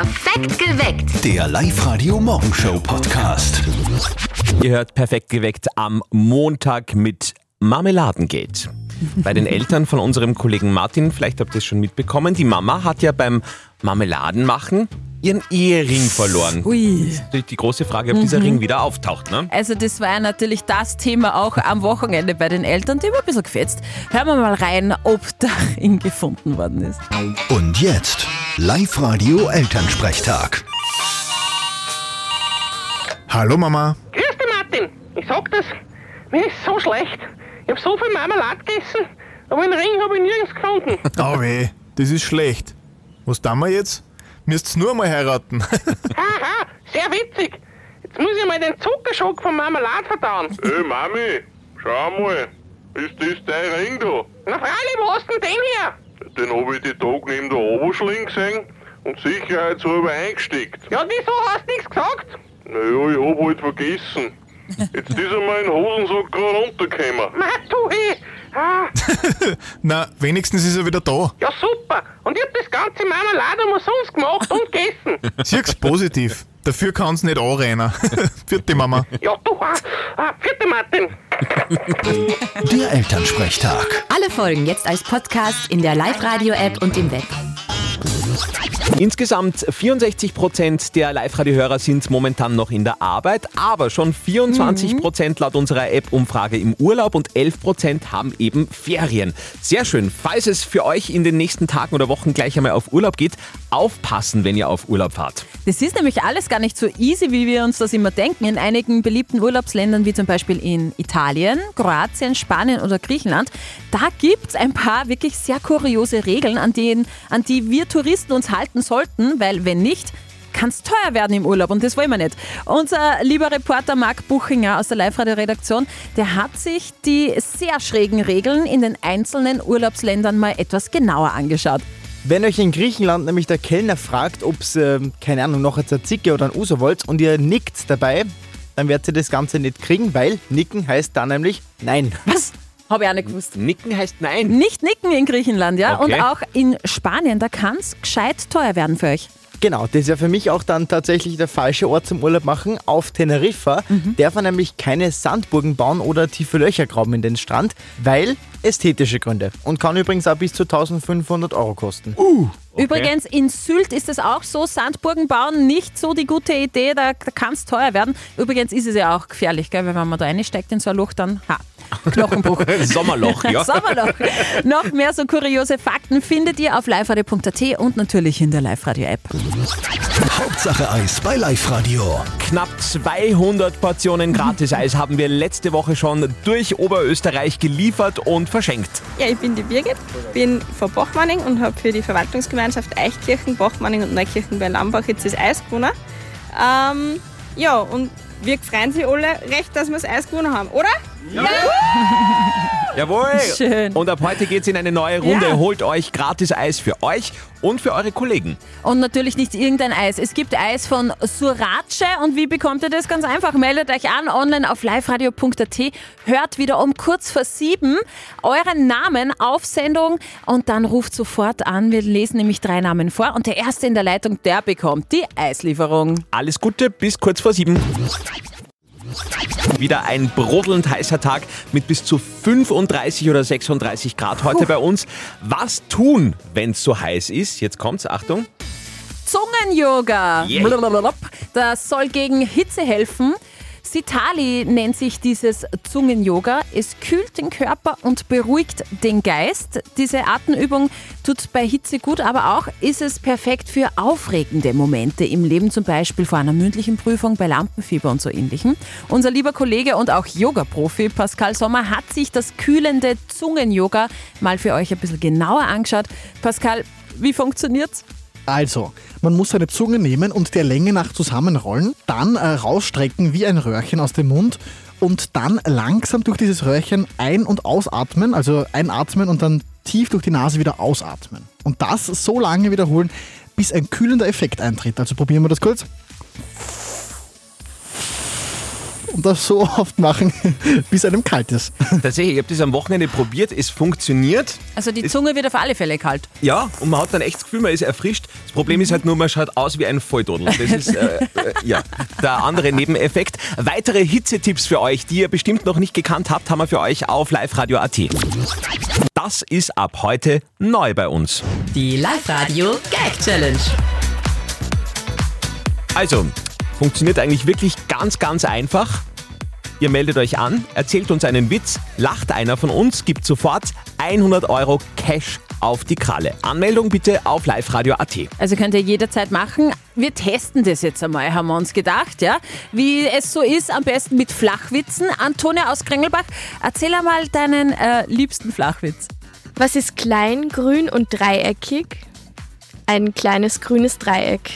Perfekt geweckt. Der Live-Radio-Morgenshow-Podcast. Ihr hört perfekt geweckt am Montag mit Marmeladengate. Bei den Eltern von unserem Kollegen Martin, vielleicht habt ihr es schon mitbekommen, die Mama hat ja beim Marmeladenmachen ihren Ehering verloren. Ui. Das ist natürlich die große Frage, ob dieser Ring wieder auftaucht. Ne? Also das war ja natürlich das Thema auch am Wochenende bei den Eltern, die war ein bisschen gefetzt. Hören wir mal rein, ob der Ring gefunden worden ist. Und jetzt Live-Radio-Elternsprechtag. Hallo Mama. Grüß dich, Martin. Ich sag das, mir ist so schlecht. Ich hab so viel Marmelade gegessen, aber den Ring habe ich nirgends gefunden. Oh weh, das ist schlecht. Was tun wir jetzt? Müsst's nur mal heiraten. Haha, sehr witzig. Jetzt muss ich mal den Zuckerschock vom Marmelade verdauen. Hey Mami, schau mal. Ist das dein Ring da? Na freilich, wo hast du denn den her? Den hab ich die Tag neben der Oberschling gesehen und sicherheitshalber eingesteckt. Ja, wieso hast du nichts gesagt? Naja, ich hab halt vergessen. Jetzt ist er mal in den Hosensack gerade runtergekommen. Ma, du, hey. Ah, Na, wenigstens ist er wieder da. ja, super. Und ich hab das ganze Marmelade umsonst gemacht und gegessen. Sieh's positiv. Dafür kann's nicht anrennen. Vierte Mama. Ja, du, ah, ah, vierte Martin. Der Elternsprechtag. Alle Folgen jetzt als Podcast in der Live-Radio-App und im Web. Insgesamt 64 Prozent der Live-Radio-Hörer sind momentan noch in der Arbeit, aber schon 24 Prozent laut unserer App-Umfrage im Urlaub und 11 Prozent haben eben Ferien. Sehr schön. Falls es für euch in den nächsten Tagen oder Wochen gleich einmal auf Urlaub geht, aufpassen, wenn ihr auf Urlaub fahrt. Das ist nämlich alles gar nicht so easy, wie wir uns das immer denken. In einigen beliebten Urlaubsländern, wie zum Beispiel in Italien, Kroatien, Spanien oder Griechenland, da gibt's ein paar wirklich sehr kuriose Regeln, an, denen, an die wir Touristen uns halten sollten, weil wenn nicht, kann es teuer werden im Urlaub und das wollen wir nicht. Unser lieber Reporter Marc Buchinger aus der Live-Radio-Redaktion, der hat sich die sehr schrägen Regeln in den einzelnen Urlaubsländern mal etwas genauer angeschaut. Wenn euch in Griechenland nämlich der Kellner fragt, ob ihr, keine Ahnung, noch eine Tzatziki oder ein Uso wollt und ihr nickt dabei, dann werdet ihr das Ganze nicht kriegen, weil nicken heißt dann nämlich nein. Was? Habe ich auch nicht gewusst. Nicken heißt nein. Nicht nicken in Griechenland, ja. Okay. Und auch in Spanien, da kann es gescheit teuer werden für euch. Genau, das ist ja für mich auch dann tatsächlich der falsche Ort zum Urlaub machen. Auf Teneriffa darf man nämlich keine Sandburgen bauen oder tiefe Löcher graben in den Strand, weil ästhetische Gründe. Und kann übrigens auch bis zu 1500 Euro kosten. Übrigens, in Sylt ist es auch so, Sandburgen bauen nicht so die gute Idee, da, da kann es teuer werden. Übrigens ist es ja auch gefährlich, gell? weil wenn man da reinsteigt in so ein Loch, dann ha, Knochenbruch. Sommerloch, ja. Sommerloch. Noch mehr so kuriose Fakten findet ihr auf liveradio.at und natürlich in der Live-Radio-App. Hauptsache Eis bei Live-Radio. Knapp 200 Portionen Gratis-Eis haben wir letzte Woche schon durch Oberösterreich geliefert und verschenkt. Ja, ich bin die Birgit, bin von Bachmanning und habe für die Verwaltungsgemeinschaft Eichkirchen, Bachmanning und Neukirchen bei Lambach jetzt das Eis gewonnen. Ähm, ja, und wir freuen sich alle recht, dass wir das Eis gewonnen haben, oder? Jawohl! Schön. Und ab heute geht's in eine neue Runde. Ja. Holt euch Gratis-Eis für euch und für eure Kollegen. Und natürlich nicht irgendein Eis. Es gibt Eis von Surace. Und wie bekommt ihr das? Ganz einfach. Meldet euch an online auf liveradio.at. Hört wieder um kurz vor sieben euren Namen auf Sendung und dann ruft sofort an. Wir lesen nämlich drei Namen vor und der Erste in der Leitung, der bekommt die Eislieferung. Alles Gute, bis kurz vor sieben. Wieder ein brodelnd heißer Tag mit bis zu 35 oder 36 Grad heute bei uns. Was tun, wenn es so heiß ist? Jetzt kommt's, Achtung. Zungen-Yoga. Yeah. Das soll gegen Hitze helfen. Sitali nennt sich dieses Zungen-Yoga. Es kühlt den Körper und beruhigt den Geist. Diese Atemübung tut bei Hitze gut, aber auch ist es perfekt für aufregende Momente im Leben, zum Beispiel vor einer mündlichen Prüfung, bei Lampenfieber und so ähnlichem. Unser lieber Kollege und auch Yoga-Profi Pascal Sommer hat sich das kühlende Zungen-Yoga mal für euch ein bisschen genauer angeschaut. Pascal, wie funktioniert's? Also, man muss seine Zunge nehmen und der Länge nach zusammenrollen, dann äh, rausstrecken wie ein Röhrchen aus dem Mund und dann langsam durch dieses Röhrchen ein- und ausatmen, also einatmen und dann tief durch die Nase wieder ausatmen. Und das so lange wiederholen, bis ein kühlender Effekt eintritt. Also probieren wir das kurz. Und das so oft machen, bis einem kalt ist. Tatsächlich, ich habe das am Wochenende probiert. Es funktioniert. Also die Zunge wird auf alle Fälle kalt. Ja, und man hat dann echt das Gefühl, man ist erfrischt. Das Problem ist halt nur, man schaut aus wie ein Volldodel. Das ist äh, äh, ja, der andere Nebeneffekt. Weitere Hitzetipps für euch, die ihr bestimmt noch nicht gekannt habt, haben wir für euch auf liveradio.at. Das ist ab heute neu bei uns. Die Live-Radio Gag Challenge. Also, funktioniert eigentlich wirklich ganz, ganz einfach. Ihr meldet euch an, erzählt uns einen Witz, lacht einer von uns, gibt sofort 100 Euro Cash auf die Kralle. Anmeldung bitte auf liveradio.at. Also könnt ihr jederzeit machen. Wir testen das jetzt einmal, haben wir uns gedacht, ja. Wie es so ist, am besten mit Flachwitzen. Antonia aus Kringelbach, erzähl einmal deinen äh, liebsten Flachwitz. Was ist klein, grün und dreieckig? Ein kleines grünes Dreieck.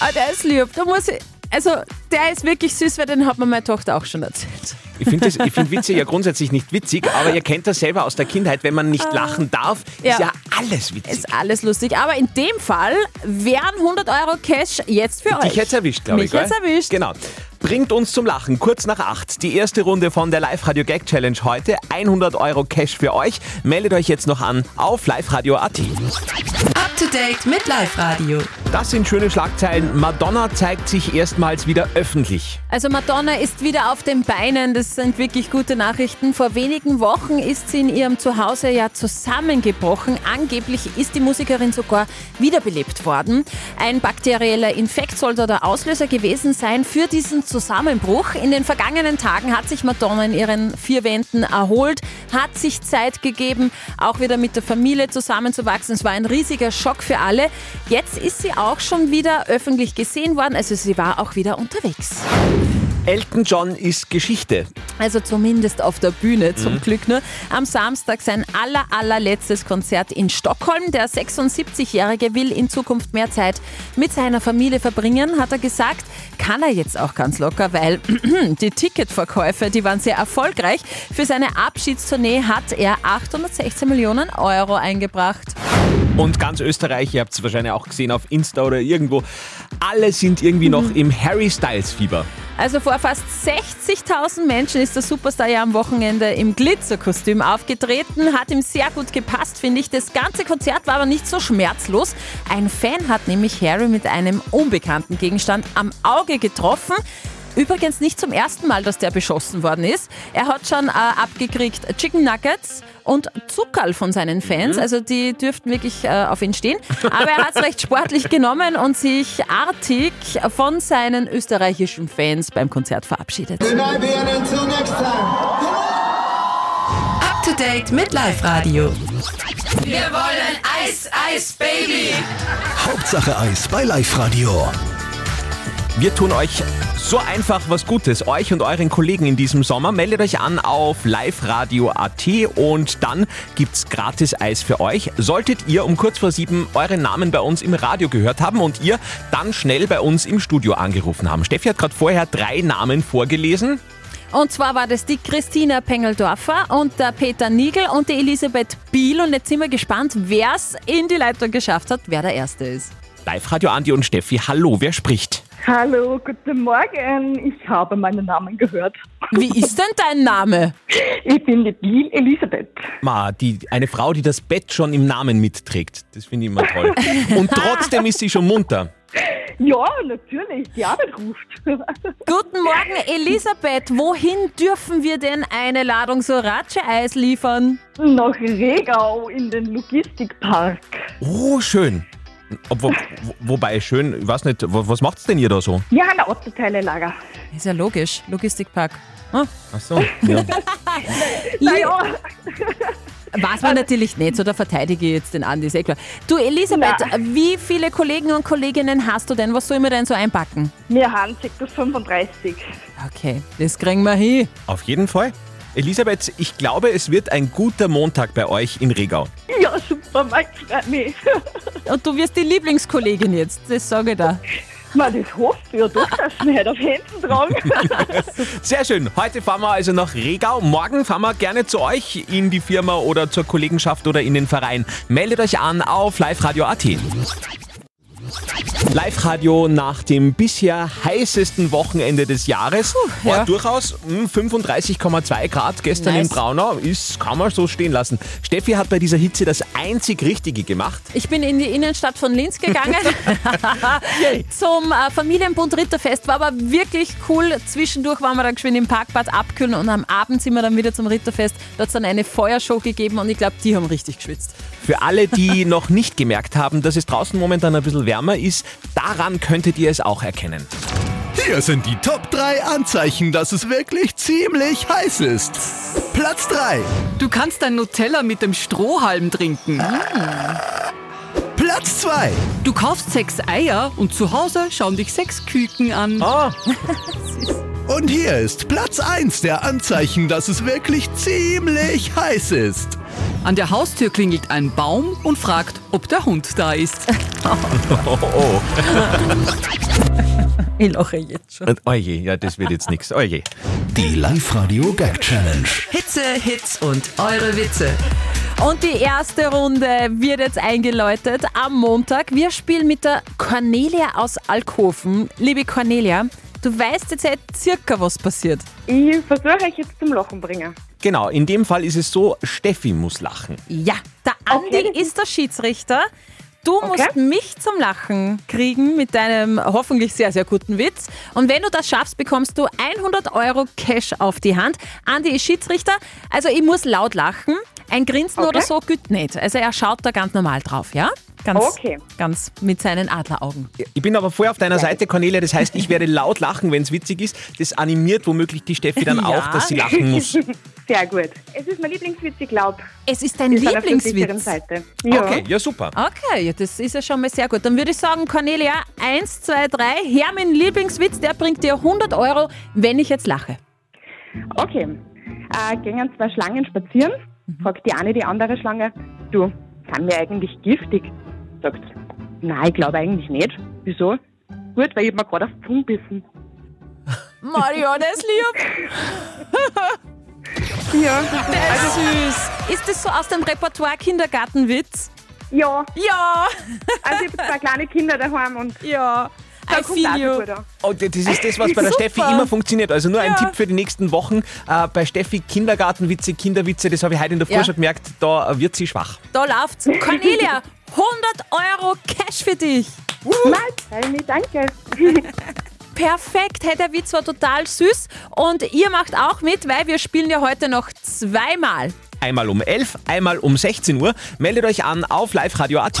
Ah, der ist lieb. Da muss ich, also, der ist wirklich süß, weil den hat mir meine Tochter auch schon erzählt. Ich finde ich find Witze ja grundsätzlich nicht witzig, aber ihr kennt das selber aus der Kindheit, wenn man nicht lachen darf, ist ja alles witzig. Ist alles lustig. Aber in dem Fall wären 100 Euro Cash jetzt für euch. Dich jetzt erwischt, glaube ich. Mich jetzt gell? erwischt. Genau. Bringt uns zum Lachen. Kurz nach acht. Die erste Runde von der Live-Radio Gag Challenge heute. 100 Euro Cash für euch. Meldet euch jetzt noch an auf liveradio.at. Up to date mit Live-Radio. Das sind schöne Schlagzeilen. Madonna zeigt sich erstmals wieder öffentlich. Also Madonna ist wieder auf den Beinen, das sind wirklich gute Nachrichten. Vor wenigen Wochen ist sie in ihrem Zuhause ja zusammengebrochen. Angeblich ist die Musikerin sogar wiederbelebt worden. Ein bakterieller Infekt soll da der Auslöser gewesen sein für diesen Zusammenbruch. In den vergangenen Tagen hat sich Madonna in ihren vier Wänden erholt, hat sich Zeit gegeben, auch wieder mit der Familie zusammenzuwachsen. Es war ein riesiger Schock für alle. Jetzt ist sie auch schon wieder öffentlich gesehen worden, also sie war auch wieder unterwegs. Elton John ist Geschichte. Also zumindest auf der Bühne zum Mhm. Glück nur. Am Samstag sein aller, allerletztes Konzert in Stockholm. Der 76-Jährige will in Zukunft mehr Zeit mit seiner Familie verbringen, hat er gesagt. Kann er jetzt auch ganz locker, weil die Ticketverkäufe, die waren sehr erfolgreich. Für seine Abschiedstournee hat er 816 Millionen Euro eingebracht. Und ganz Österreich, ihr habt es wahrscheinlich auch gesehen auf Insta oder irgendwo, alle sind irgendwie Mhm. noch im Harry Styles Fieber. Also vor fast 60.000 Menschen ist der Superstar ja am Wochenende im Glitzerkostüm aufgetreten. Hat ihm sehr gut gepasst, finde ich. Das ganze Konzert war aber nicht so schmerzlos. Ein Fan hat nämlich Harry mit einem unbekannten Gegenstand am Auge getroffen. Übrigens nicht zum ersten Mal, dass der beschossen worden ist. Er hat schon äh, abgekriegt Chicken Nuggets und Zuckerl von seinen Fans. Also die dürften wirklich äh, auf ihn stehen. Aber er hat es recht sportlich genommen und sich artig von seinen österreichischen Fans beim Konzert verabschiedet. Up to date mit Live-Radio. Wir wollen Eis, Eis, Baby. Hauptsache Eis bei Live-Radio. Wir tun euch so einfach was Gutes, euch und euren Kollegen in diesem Sommer. Meldet euch an auf liveradio.at und dann gibt's gratis Eis für euch. Solltet ihr um kurz vor sieben euren Namen bei uns im Radio gehört haben und ihr dann schnell bei uns im Studio angerufen haben. Steffi hat gerade vorher drei Namen vorgelesen. Und zwar war das die Christina Pengeldorfer und der Peter Niegel und die Elisabeth Biel. Und jetzt sind wir gespannt, wer es in die Leitung geschafft hat, wer der Erste ist. Live-Radio Andi und Steffi, hallo, wer spricht? Hallo, guten Morgen. Ich habe meinen Namen gehört. Wie ist denn dein Name? Ich bin die Biel Elisabeth. Ma, die, eine Frau, die das Bett schon im Namen mitträgt. Das finde ich immer toll. Und trotzdem ist sie schon munter. Ja, natürlich, die Arbeit ruft. Guten Morgen, Elisabeth. Wohin dürfen wir denn eine Ladung Sorace-Eis liefern? Nach Regau in den Logistikpark. Oh, schön. Obwohl, wo, wobei, schön, ich weiß nicht, wa- was macht's denn ihr da so? Ja, ein Autoteilelager. Ist ja logisch, Logistikpark. Hm? Ach so, ja. Naja, Weiß man natürlich nicht, so da verteidige ich jetzt den Andi, ist eh klar. Du Elisabeth, wie viele Kollegen und Kolleginnen hast du denn? Was sollen wir denn so einpacken? wir haben ca. 35. Okay, das kriegen wir hin. Auf jeden Fall. Elisabeth, ich glaube, es wird ein guter Montag bei euch in Regau. Ja, super, Mike, freut mich. Und du wirst die Lieblingskollegin jetzt, das sage ich da. Man, das hofft ja doch, dass wir heute auf Händen tragen. Sehr schön. Heute fahren wir also nach Regau. Morgen fahren wir gerne zu euch in die Firma oder zur Kollegenschaft oder in den Verein. Meldet euch an auf liveradio.at. Live-Radio nach dem bisher heißesten Wochenende des Jahres. War ja. durchaus hm, 35,2 Grad gestern Nice. in Braunau. Ist, kann man so stehen lassen. Steffi hat bei dieser Hitze das einzig Richtige gemacht. Ich bin in die Innenstadt von Linz gegangen zum äh, Familienbund Ritterfest. War aber wirklich cool. Zwischendurch waren wir dann geschwind im Parkbad abkühlen und am Abend sind wir dann wieder zum Ritterfest. Da hat es dann eine Feuershow gegeben und ich glaube, die haben richtig geschwitzt. Für alle, die noch nicht gemerkt haben, dass es draußen momentan ein bisschen wärmer ist, daran könntet ihr es auch erkennen. Hier sind die Top 3 Anzeichen, dass es wirklich ziemlich heiß ist. Platz 3. Du kannst dein Nutella mit dem Strohhalm trinken. Platz 2. Du kaufst sechs Eier und zu Hause schauen dich sechs Küken an. Ah. Und hier ist Platz 1 der Anzeichen, dass es wirklich ziemlich heiß ist. An der Haustür klingelt ein Baum und fragt, ob der Hund da ist. Oh, oh. Ich lache jetzt schon. Und oje, ja, das wird jetzt nichts. Oje. Die Live-Radio Gag Challenge. Hitze, Hits und eure Witze. Und die erste Runde wird jetzt eingeläutet am Montag. Wir spielen mit der Cornelia aus Alkoven. Liebe Cornelia, du weißt jetzt halt circa, was passiert. Ich versuche euch jetzt zum Lachen bringen. Genau, in dem Fall ist es so, Steffi muss lachen. Ja, der Andi ist der Schiedsrichter. Du musst mich zum Lachen kriegen mit deinem hoffentlich sehr, sehr guten Witz. Und wenn du das schaffst, bekommst du 100 Euro Cash auf die Hand. Andi ist Schiedsrichter, also ich muss laut lachen. Ein Grinsen Okay. oder so gilt nicht. Also er schaut da ganz normal drauf, ja? Ganz, Okay. ganz mit seinen Adleraugen. Ich bin aber vorher auf deiner Seite, Cornelia. Das heißt, ich werde laut lachen, wenn es witzig ist. Das animiert womöglich die Steffi dann Ja. auch, dass sie lachen muss. Sehr gut. Es ist mein Lieblingswitz, ich glaube. Es ist dein Lieblingswitz. Seite. Ja. Okay, ja super. Okay, ja, das ist ja schon mal sehr gut. Dann würde ich sagen, Cornelia, eins, zwei, drei. Her mein Lieblingswitz, der bringt dir 100 Euro, wenn ich jetzt lache. Okay. Äh, gingen zwei Schlangen spazieren. Fragt die eine die andere Schlange, du, sind wir eigentlich giftig? Sagt, nein, ich glaube eigentlich nicht. Wieso? Gut, weil ich mir gerade auf die Zunge bissen. Marianne ist lieb. Ja. Der ist süß. Ist das so aus dem Repertoire Kindergartenwitz? Ja. Ja. Also ich habe zwei kleine Kinder daheim und ja. Da I kommt feel. Oh, das ist das, was bei der. Steffi immer funktioniert. Also nur ein. Tipp für die nächsten Wochen. Äh, bei Steffi Kindergartenwitze, Kinderwitze, das habe ich heute in der Früh Ja. schon gemerkt, da wird sie schwach. Da läuft's. Cornelia, 100 Euro Cash für dich. Nein, danke. Perfekt, hey, der Witz war total süß. Und ihr macht auch mit, weil wir spielen ja heute noch zweimal. Einmal um 11, einmal um 16 Uhr. Meldet euch an auf liveradio.at.